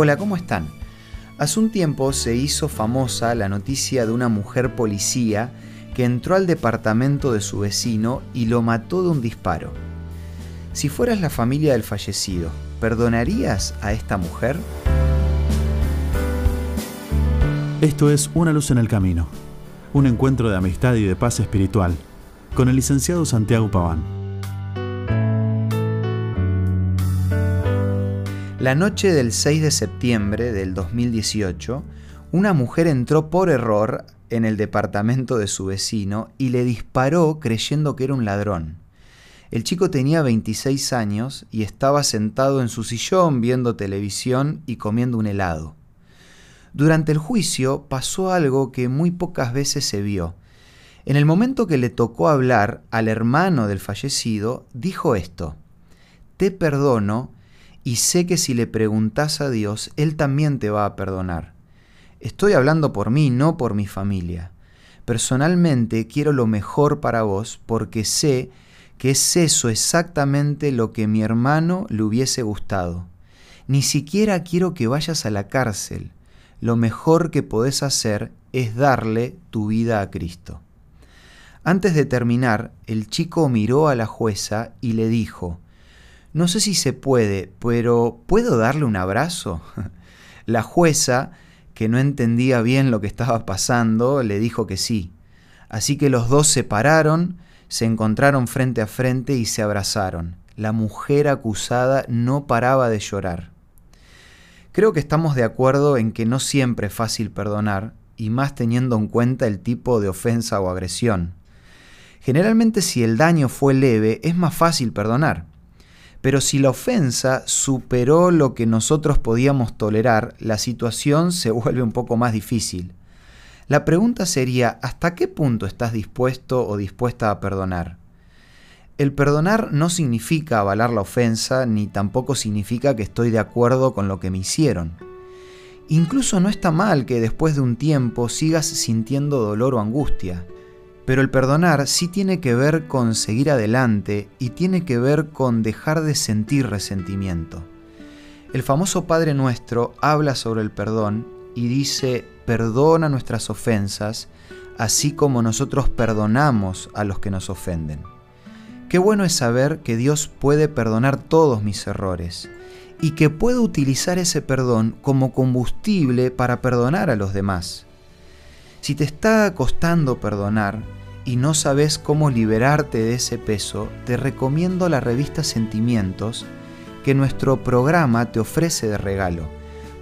Hola, ¿cómo están? Hace un tiempo se hizo famosa la noticia de una mujer policía que entró al departamento de su vecino y lo mató de un disparo. Si fueras la familia del fallecido, ¿perdonarías a esta mujer? Esto es Una luz en el camino, un encuentro de amistad y de paz espiritual, con el licenciado Santiago Paván. La noche del 6 de septiembre del 2018, una mujer entró por error en el departamento de su vecino y le disparó creyendo que era un ladrón. El chico tenía 26 años y estaba sentado en su sillón viendo televisión y comiendo un helado. Durante el juicio pasó algo que muy pocas veces se vio. En el momento que le tocó hablar al hermano del fallecido, dijo esto, Te perdono y sé que si le preguntas a Dios, Él también te va a perdonar. Estoy hablando por mí, no por mi familia. Personalmente quiero lo mejor para vos porque sé que es eso exactamente lo que mi hermano le hubiese gustado. Ni siquiera quiero que vayas a la cárcel. Lo mejor que podés hacer es darle tu vida a Cristo. Antes de terminar, el chico miró a la jueza y le dijo, no sé si se puede, pero ¿puedo darle un abrazo? La jueza, que no entendía bien lo que estaba pasando, le dijo que sí. Así que los dos se pararon, se encontraron frente a frente y se abrazaron. La mujer acusada no paraba de llorar. Creo que estamos de acuerdo en que no siempre es fácil perdonar, y más teniendo en cuenta el tipo de ofensa o agresión. Generalmente si el daño fue leve, es más fácil perdonar. Pero si la ofensa superó lo que nosotros podíamos tolerar, la situación se vuelve un poco más difícil. La pregunta sería, ¿hasta qué punto estás dispuesto o dispuesta a perdonar? El perdonar no significa avalar la ofensa, ni tampoco significa que estoy de acuerdo con lo que me hicieron. Incluso no está mal que después de un tiempo sigas sintiendo dolor o angustia. Pero el perdonar sí tiene que ver con seguir adelante y tiene que ver con dejar de sentir resentimiento. El famoso Padre Nuestro habla sobre el perdón y dice, perdona nuestras ofensas, así como nosotros perdonamos a los que nos ofenden. Qué bueno es saber que Dios puede perdonar todos mis errores y que puedo utilizar ese perdón como combustible para perdonar a los demás. Si te está costando perdonar, y no sabes cómo liberarte de ese peso, te recomiendo la revista Sentimientos que nuestro programa te ofrece de regalo.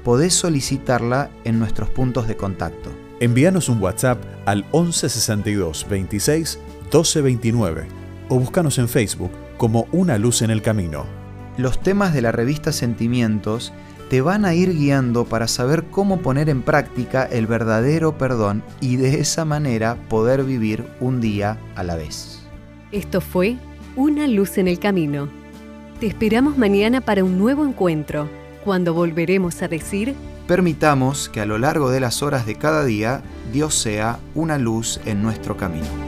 Podés solicitarla en nuestros puntos de contacto. Envíanos un WhatsApp al 1162 26 12 29 o búscanos en Facebook como Una Luz en el Camino. Los temas de la revista Sentimientos te van a ir guiando para saber cómo poner en práctica el verdadero perdón y de esa manera poder vivir un día a la vez. Esto fue Una luz en el camino. Te esperamos mañana para un nuevo encuentro, cuando volveremos a decir... Permitamos que a lo largo de las horas de cada día Dios sea una luz en nuestro camino.